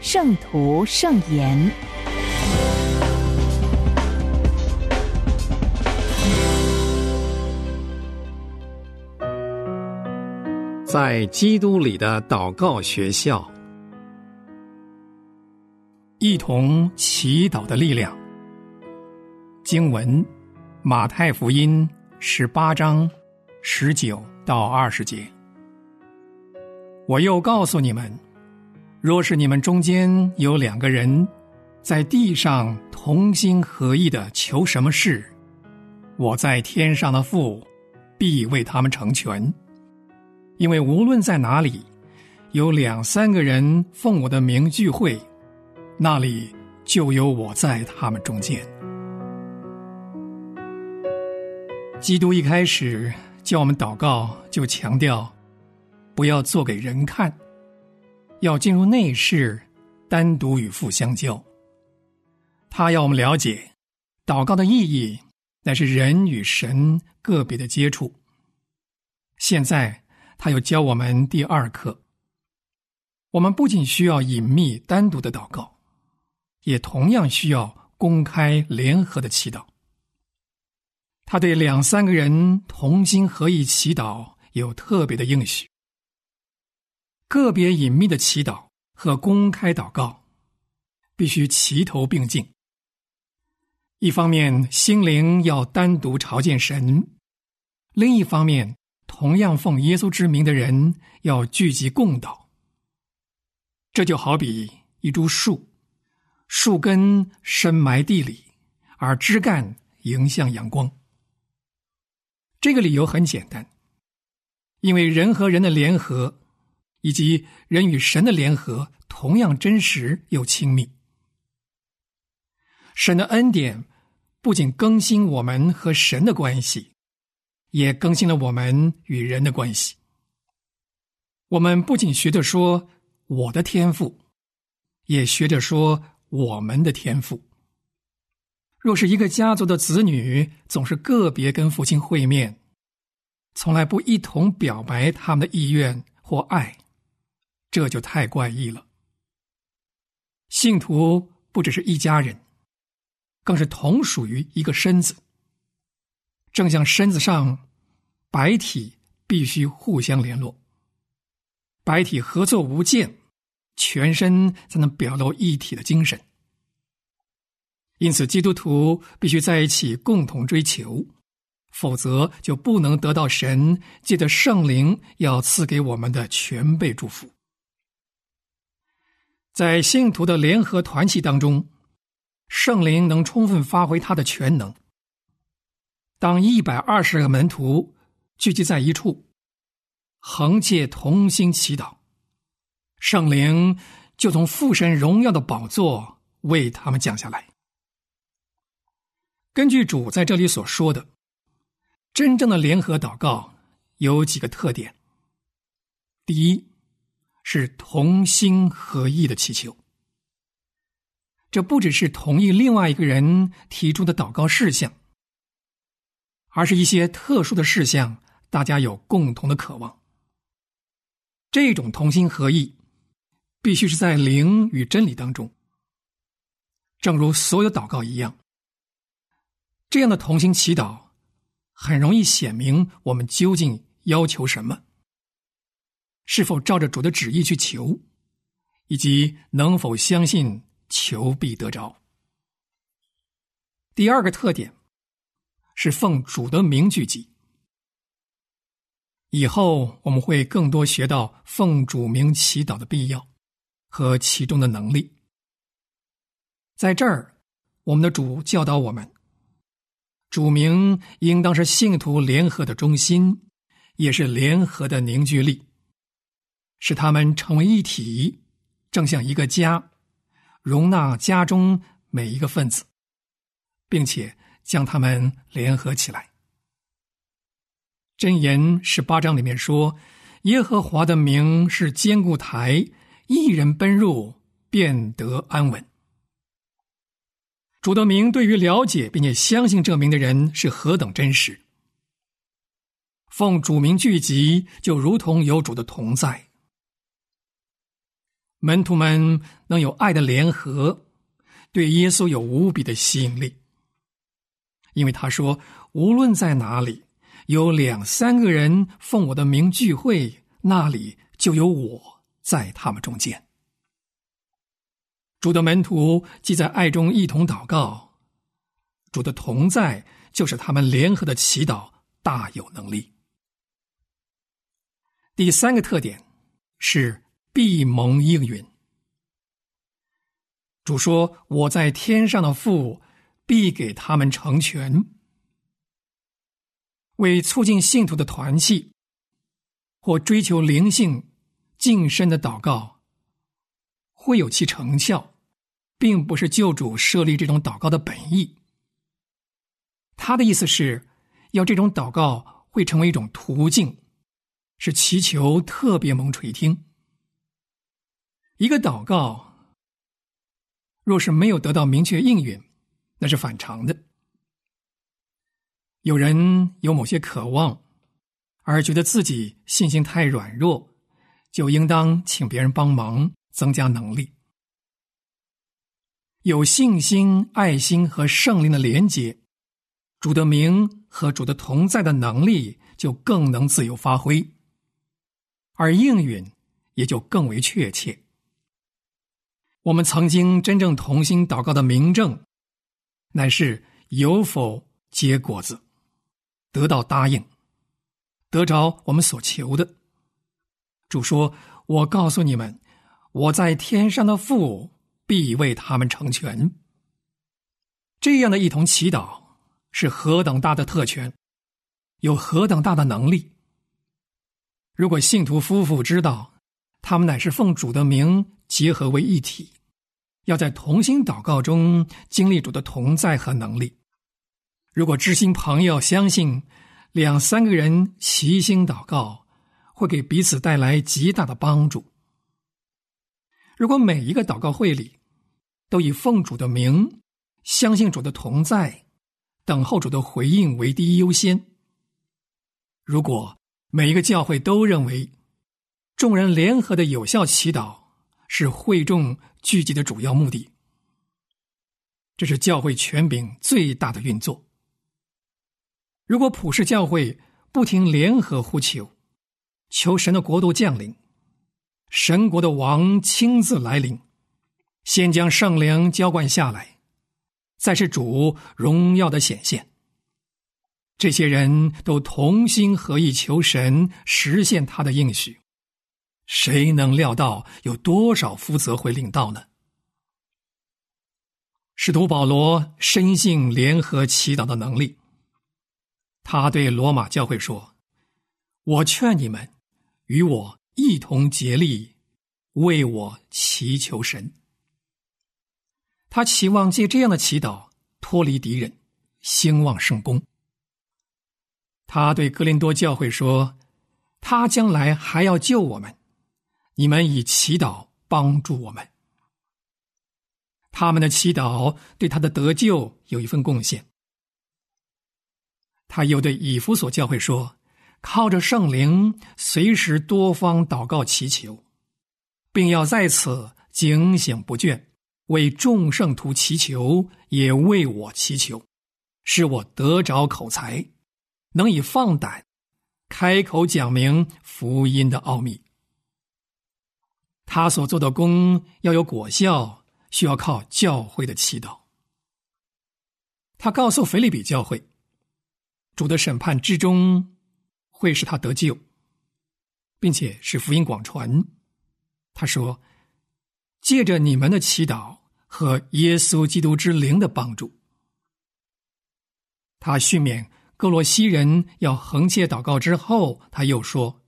圣徒圣言》。在基督里的祷告学校，一同祈祷的力量。经文：马太福音十八章十九到二十节。我又告诉你们。若是你们中间有两个人，在地上同心合意的求什么事，我在天上的父必为他们成全。因为无论在哪里，有两三个人奉我的名聚会，那里就有我在他们中间。基督一开始叫我们祷告，就强调不要做给人看。要进入内室，单独与父相交。他要我们了解，祷告的意义乃是人与神个别的接触。现在，他又教我们第二课：我们不仅需要隐秘单独的祷告，也同样需要公开联合的祈祷。他对两三个人同心合意祈祷有特别的应许。个别隐秘的祈祷和公开祷告，必须齐头并进。一方面，心灵要单独朝见神；另一方面，同样奉耶稣之名的人要聚集共祷。这就好比一株树，树根深埋地里，而枝干迎向阳光。这个理由很简单，因为人和人的联合。以及人与神的联合同样真实又亲密。神的恩典不仅更新我们和神的关系，也更新了我们与人的关系。我们不仅学着说我的天赋，也学着说我们的天赋。若是一个家族的子女总是个别跟父亲会面，从来不一同表白他们的意愿或爱。这就太怪异了。信徒不只是一家人，更是同属于一个身子。正像身子上白体必须互相联络，白体合作无间，全身才能表露一体的精神。因此，基督徒必须在一起共同追求，否则就不能得到神借着圣灵要赐给我们的全备祝福。在信徒的联合团契当中，圣灵能充分发挥他的全能。当一百二十个门徒聚集在一处，横切同心祈祷，圣灵就从父神荣耀的宝座为他们降下来。根据主在这里所说的，真正的联合祷告有几个特点。第一。是同心合意的祈求，这不只是同意另外一个人提出的祷告事项，而是一些特殊的事项，大家有共同的渴望。这种同心合意，必须是在灵与真理当中。正如所有祷告一样，这样的同心祈祷，很容易显明我们究竟要求什么。是否照着主的旨意去求，以及能否相信求必得着？第二个特点是奉主的名聚集。以后我们会更多学到奉主名祈祷的必要和其中的能力。在这儿，我们的主教导我们，主名应当是信徒联合的中心，也是联合的凝聚力。使他们成为一体，正像一个家，容纳家中每一个分子，并且将他们联合起来。箴言十八章里面说：“耶和华的名是坚固台，一人奔入，便得安稳。”主的名对于了解并且相信这名的人是何等真实。奉主名聚集，就如同有主的同在。门徒们能有爱的联合，对耶稣有无比的吸引力，因为他说：“无论在哪里。”有两三个人奉我的名聚会，那里就有我在他们中间。主的门徒既在爱中一同祷告，主的同在就是他们联合的祈祷大有能力。第三个特点是必蒙应允。主说：“我在天上的父必给他们成全。”为促进信徒的团契，或追求灵性晋升的祷告，会有其成效，并不是救主设立这种祷告的本意。他的意思是要这种祷告会成为一种途径，是祈求特别蒙垂听。一个祷告若是没有得到明确应允，那是反常的。有人有某些渴望，而觉得自己信心太软弱，就应当请别人帮忙增加能力。有信心、爱心和圣灵的连结，主的名和主的同在的能力就更能自由发挥，而应允也就更为确切。我们曾经真正同心祷告的明证，乃是有否结果子。得到答应，得着我们所求的。主说：“我告诉你们，我在天上的父必为他们成全。”这样的一同祈祷是何等大的特权，有何等大的能力。如果信徒夫妇知道，他们乃是奉主的名结合为一体，要在同心祷告中经历主的同在和能力。如果知心朋友相信两三个人齐心祷告，会给彼此带来极大的帮助。如果每一个祷告会里都以奉主的名、相信主的同在、等候主的回应为第一优先，如果每一个教会都认为众人联合的有效祈祷是会众聚集的主要目的，这是教会权柄最大的运作。如果普世教会不停联合呼求，求神的国度降临，神国的王亲自来临，先将圣灵浇灌下来，再是主荣耀的显现。这些人都同心合意求神实现他的应许，谁能料到有多少福泽会领到呢？使徒保罗深信联合祈祷的能力。他对罗马教会说：“我劝你们与我一同竭力，为我祈求神。他期望借这样的祈祷脱离敌人，兴旺圣功。他对格林多教会说：他将来还要救我们，你们以祈祷帮助我们。他们的祈祷对他的得救有一份贡献。”他又对以弗所教会说：“靠着圣灵，随时多方祷告祈求，并要在此警醒不倦，为众圣徒祈求，也为我祈求，使我得着口才，能以放胆开口讲明福音的奥秘。他所做的功要有果效，需要靠教会的祈祷。”他告诉腓利比教会。主的审判之中，会使他得救，并且使福音广传。他说：“借着你们的祈祷和耶稣基督之灵的帮助。”他训勉哥罗西人要横切祷告之后，他又说：“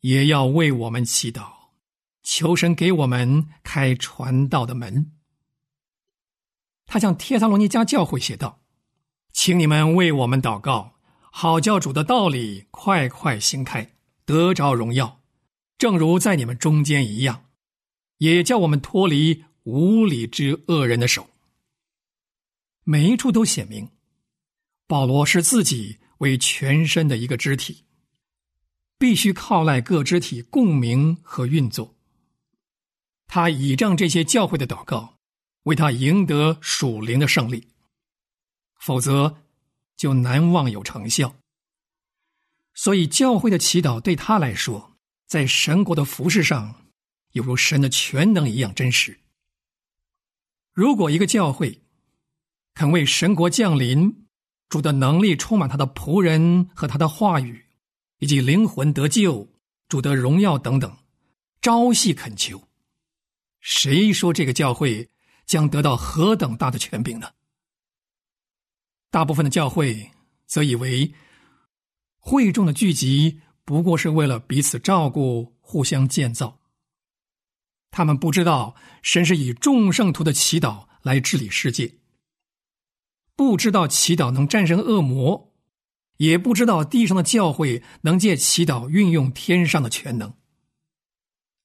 也要为我们祈祷，求神给我们开传道的门，他向帖撒罗尼迦教会写道：“请你们为我们祷告，好教主的道理快快行开，得着荣耀，正如在你们中间一样，也叫我们脱离无理之恶人的手。”每一处都写明，保罗是自己为全身的一个肢体，必须靠赖各肢体共鸣和运作。他倚仗这些教会的祷告，为他赢得属灵的胜利，否则就难望有成效。所以，教会的祈祷对他来说，在神国的服饰上，犹如神的全能一样真实。如果一个教会，肯为神国降临，主的能力充满他的仆人和他的话语，以及灵魂得救、主的荣耀等等，朝夕恳求。谁说这个教会将得到何等大的权柄呢？大部分的教会则以为，会众的聚集不过是为了彼此照顾、互相建造。他们不知道神是以众圣徒的祈祷来治理世界。不知道祈祷能战胜恶魔，也不知道地上的教会能借祈祷运用天上的全能。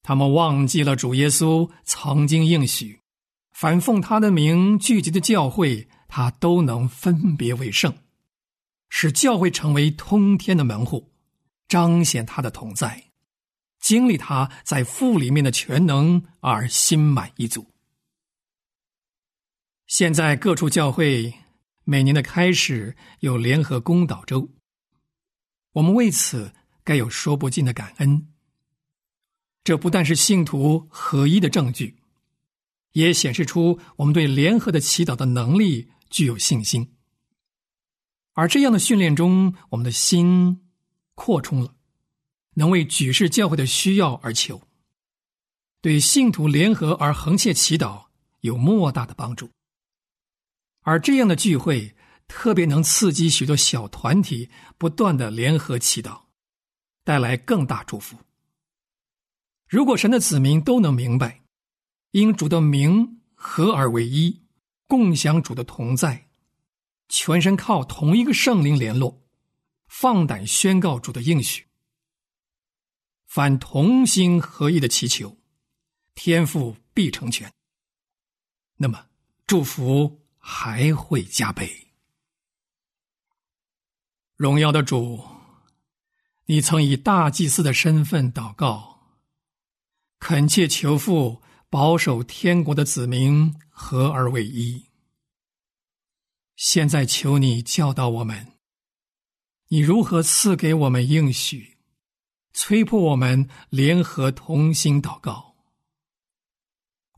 他们忘记了主耶稣曾经应许，凡奉他的名聚集的教会，他都能分别为圣，使教会成为通天的门户，彰显他的同在，经历他在父里面的全能而心满意足。现在各处教会。每年的开始有联合公祷周，我们为此该有说不尽的感恩。这不但是信徒合一的证据，也显示出我们对联合的祈祷的能力具有信心。而这样的训练中，我们的心扩充了，能为举世教会的需要而求，对信徒联合而恒切祈祷有莫大的帮助。而这样的聚会特别能刺激许多小团体不断的联合祈祷，带来更大祝福。如果神的子民都能明白，因主的名合而为一，共享主的同在，全身靠同一个圣灵联络，放胆宣告主的应许，凡同心合一的祈求，天父必成全。那么祝福。还会加倍。荣耀的主，你曾以大祭司的身份祷告，恳切求父保守天国的子民合而为一。现在求你教导我们，你如何赐给我们应许，催迫我们联合同心祷告。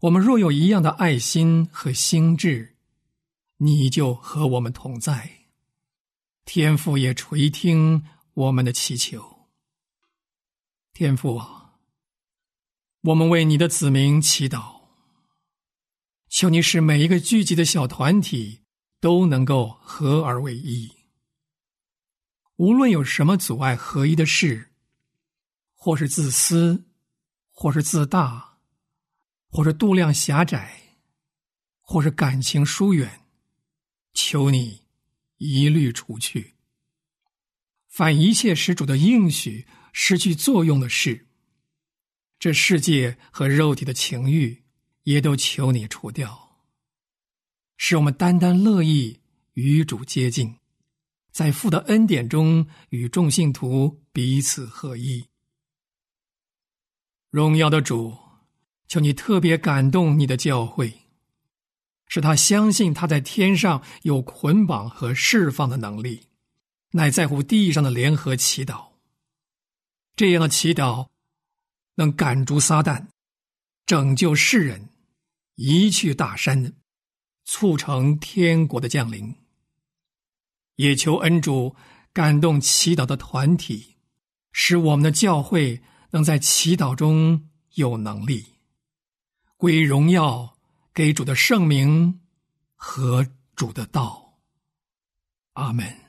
我们若有一样的爱心和心智。你就和我们同在，天父也垂听我们的祈求。天父啊，我们为你的子民祈祷，求你使每一个聚集的小团体都能够合而为一。无论有什么阻碍合一的事，或是自私，或是自大，或是度量狭窄，或是感情疏远。求你一律除去，凡一切施主的应许失去作用的事，这世界和肉体的情欲也都求你除掉，使我们单单乐意与主接近，在父的恩典中与众信徒彼此合一。荣耀的主，求你特别感动你的教会。使他相信他在天上有捆绑和释放的能力，乃在乎地上的联合祈祷。这样的祈祷能赶逐撒旦，拯救世人，移去大山，促成天国的降临。也求恩主感动祈祷的团体，使我们的教会能在祈祷中有能力归荣耀。给主的圣名和主的道，阿门。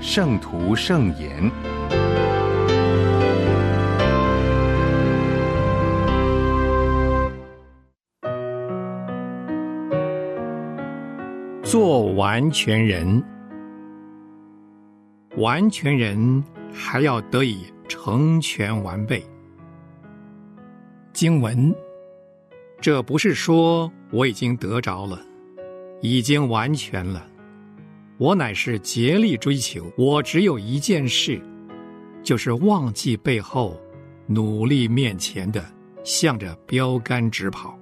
圣徒圣言》。做完全人。完全人还要得以成全完备。经文，这不是说我已经得着了，已经完全了。我乃是竭力追求，我只有一件事，就是忘记背后，努力面前的，向着标杆直跑。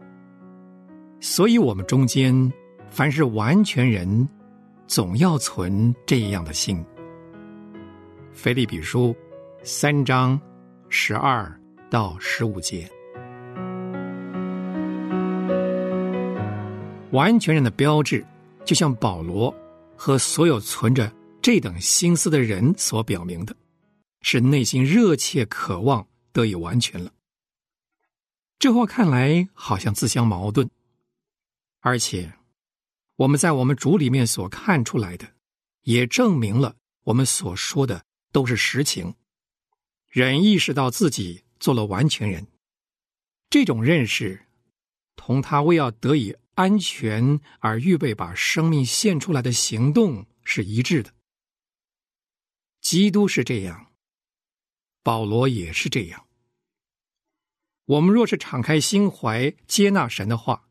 所以，我们中间凡是完全人，总要存这样的心。腓立比书三章十二到十五节，完全人的标志，就像保罗和所有存着这等心思的人所表明的，是内心热切渴望得以完全了。这话看来好像自相矛盾，而且我们在我们主里面所看出来的，也证明了我们所说的。都是实情，人意识到自己做了完全人，这种认识，同他为要得以安全而预备把生命献出来的行动是一致的。基督是这样，保罗也是这样。我们若是敞开心怀接纳神的话，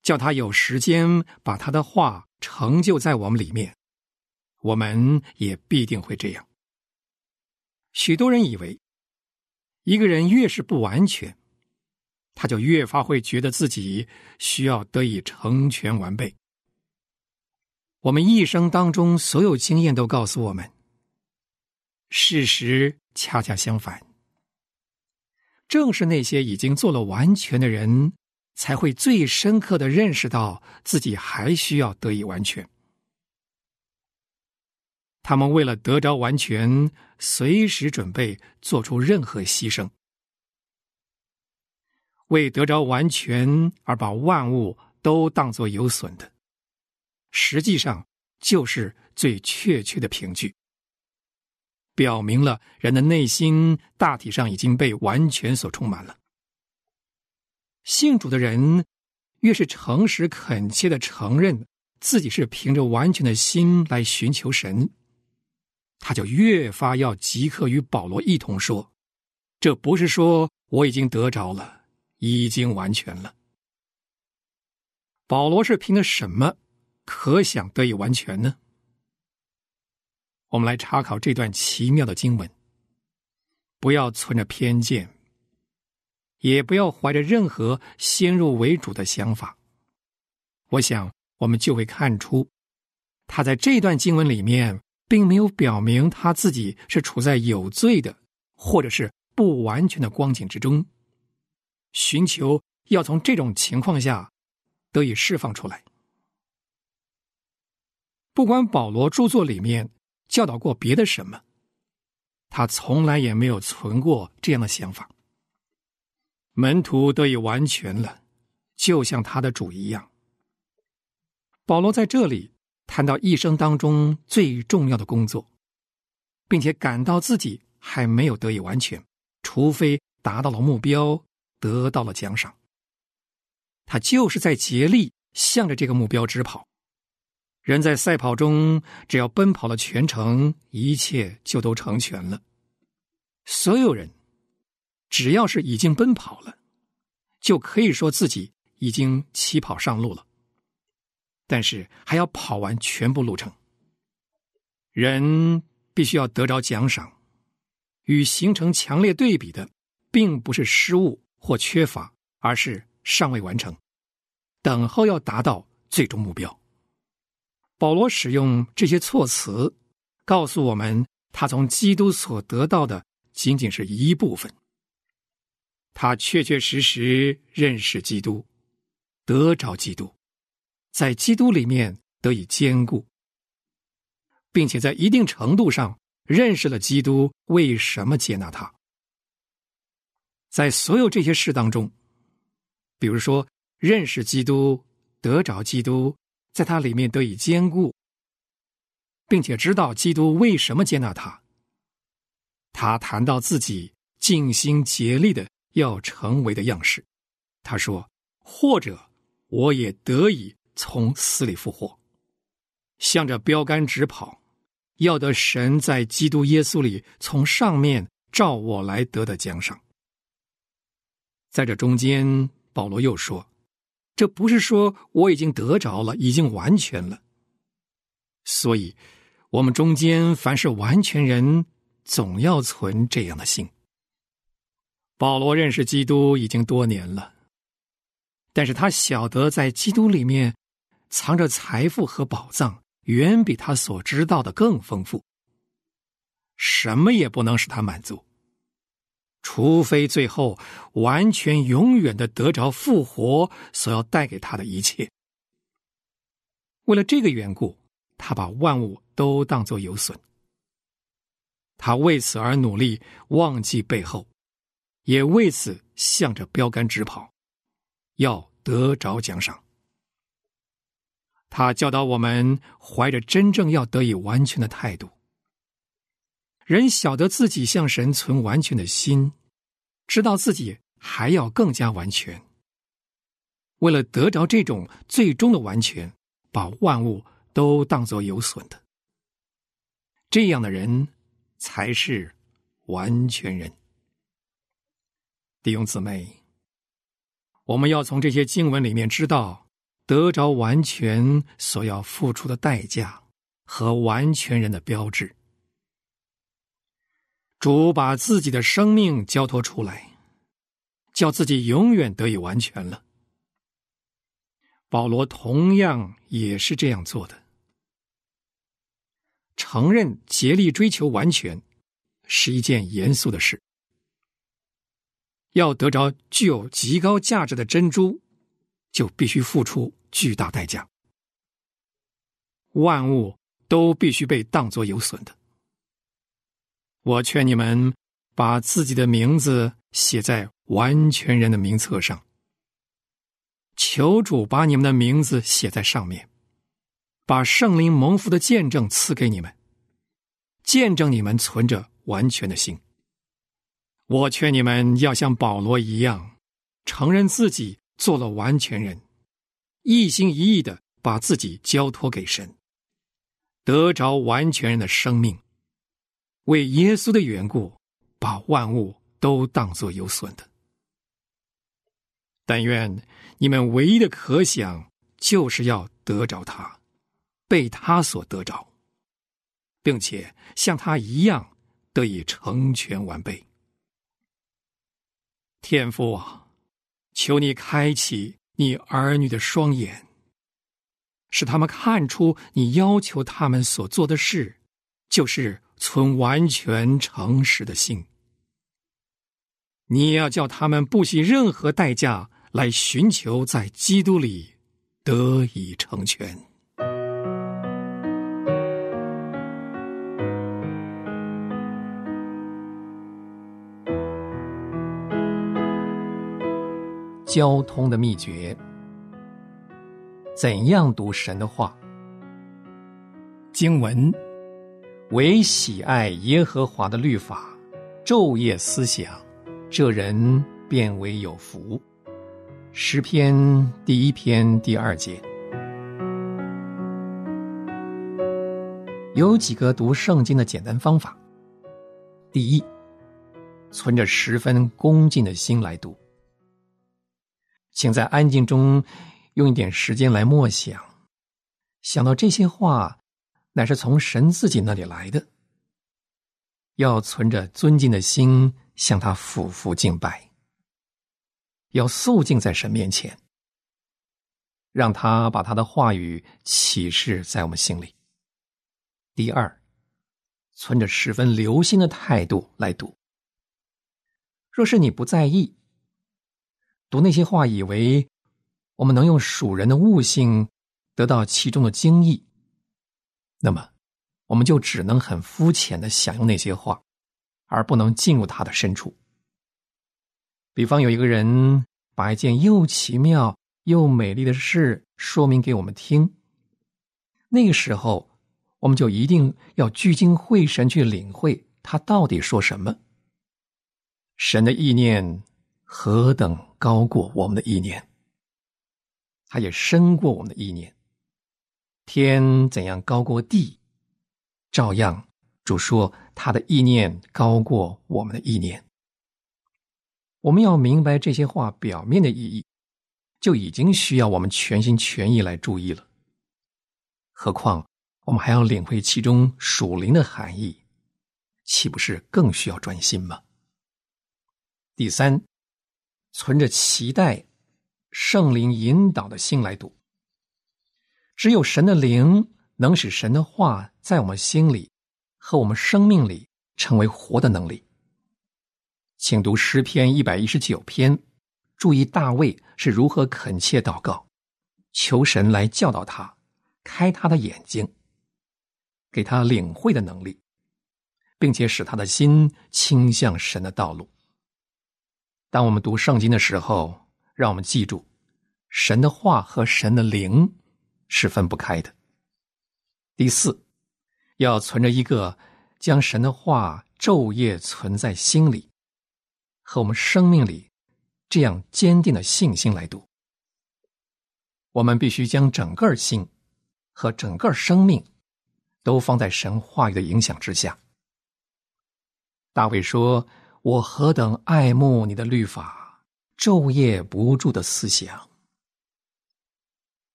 叫他有时间把他的话成就在我们里面。我们也必定会这样。许多人以为，一个人越是不完全，他就越发会觉得自己需要得以成全完备。我们一生当中所有经验都告诉我们，事实恰恰相反。正是那些已经做了完全的人，才会最深刻的认识到自己还需要得以完全。他们为了得着完全，随时准备做出任何牺牲，为得着完全而把万物都当作有损的，实际上就是最确切的凭据，表明了人的内心大体上已经被完全所充满了。信主的人越是诚实恳切的承认自己是凭着完全的心来寻求神。他就越发要即刻与保罗一同说：“这不是说我已经得着了，已经完全了。”保罗是凭着什么可想得以完全呢？我们来查考这段奇妙的经文。不要存着偏见，也不要怀着任何先入为主的想法。我想，我们就会看出，他在这段经文里面。并没有表明他自己是处在有罪的，或者是不完全的光景之中，寻求要从这种情况下得以释放出来。不管保罗著作里面教导过别的什么，他从来也没有存过这样的想法。门徒得以完全了，就像他的主一样。保罗在这里。谈到一生当中最重要的工作，并且感到自己还没有得以完全，除非达到了目标，得到了奖赏。他就是在竭力向着这个目标直跑。人在赛跑中，只要奔跑了全程，一切就都成全了。所有人，只要是已经奔跑了，就可以说自己已经起跑上路了。但是还要跑完全部路程。人必须要得着奖赏，与形成强烈对比的，并不是失误或缺乏，而是尚未完成，等候要达到最终目标。保罗使用这些措辞，告诉我们他从基督所得到的仅仅是一部分。他确确实实认识基督，得着基督，在基督里面得以坚固，并且在一定程度上认识了基督为什么接纳他。在所有这些事当中，比如说认识基督、得着基督，在他里面得以坚固，并且知道基督为什么接纳他。他谈到自己尽心竭力的要成为的样式，他说：“或者我也得以从死里复活，向着标杆直跑，要得神在基督耶稣里从上面照我来得的奖赏。”在这中间，保罗又说：“这不是说我已经得着了，已经完全了。所以，我们中间凡是完全人，总要存这样的心。”保罗认识基督已经多年了，但是他晓得在基督里面藏着财富和宝藏，远比他所知道的更丰富。什么也不能使他满足。除非最后完全永远的得着复活所要带给他的一切。为了这个缘故，他把万物都当作有损。他为此而努力，忘记背后，也为此向着标杆直跑，要得着奖赏。他教导我们，怀着真正要得以完全的态度。人晓得自己向神存完全的心，知道自己还要更加完全。为了得着这种最终的完全，把万物都当作有损的，这样的人才是完全人。弟兄姊妹，我们要从这些经文里面知道得着完全所要付出的代价和完全人的标志。主把自己的生命交托出来，叫自己永远得以完全了。保罗同样也是这样做的，承认竭力追求完全是一件严肃的事。要得着具有极高价值的珍珠，就必须付出巨大代价，万物都必须被当作有损的。我劝你们把自己的名字写在完全人的名册上，求主把你们的名字写在上面，把圣灵蒙福的见证赐给你们，见证你们存着完全的心。我劝你们要像保罗一样，承认自己做了完全人，一心一意的把自己交托给神，得着完全人的生命。为耶稣的缘故，把万物都当作有损的。但愿你们唯一的可想，就是要得着他，被他所得着，并且像他一样得以成全完备。天父啊，求你开启你儿女的双眼，使他们看出你要求他们所做的事，就是。存完全诚实的心，你也要叫他们不惜任何代价来寻求在基督里得以成全。交通的秘诀：怎样读神的话？经文。唯喜爱耶和华的律法，昼夜思想，这人便为有福。诗篇第一篇第二节，有几个读圣经的简单方法。第一，存着十分恭敬的心来读，请在安静中用一点时间来默想，想到这些话。乃是从神自己那里来的，要存着尊敬的心向他俯伏敬拜，要肃静在神面前，让他把他的话语启示在我们心里。第二，存着十分留心的态度来读。若是你不在意，读那些话，以为我们能用属人的悟性得到其中的精义，那么我们就只能很肤浅的享用那些话，而不能进入它的深处。比方有一个人把一件又奇妙又美丽的事说明给我们听，那个时候我们就一定要聚精会神去领会他到底说什么。神的意念何等高过我们的意念，他也深过我们的意念。天怎样高过地，照样主说他的意念高过我们的意念。我们要明白这些话表面的意义，就已经需要我们全心全意来注意了。何况我们还要领会其中属灵的含义，岂不是更需要专心吗？第三，存着期待、圣灵引导的心来读。只有神的灵能使神的话在我们心里和我们生命里成为活的能力。请读诗篇一百一十九篇，注意大卫是如何恳切祷告，求神来教导他，开他的眼睛，给他领会的能力，并且使他的心倾向神的道路。当我们读圣经的时候，让我们记住，神的话和神的灵是分不开的。第四，要存着一个将神的话昼夜存在心里。和我们生命里这样坚定的信心来读，我们必须将整个心和整个生命都放在神话语的影响之下。大卫说：“我何等爱慕你的律法，昼夜不住的思想。”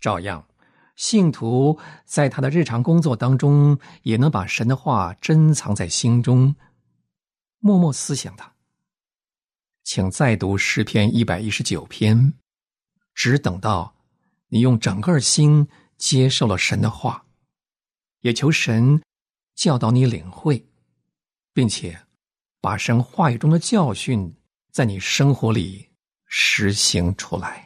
照样，信徒在他的日常工作当中，也能把神的话珍藏在心中，默默思想它。请再读诗篇一百一十九篇，只等到你用整个心接受了神的话，也求神教导你领会，并且把神话语中的教训在你生活里实行出来。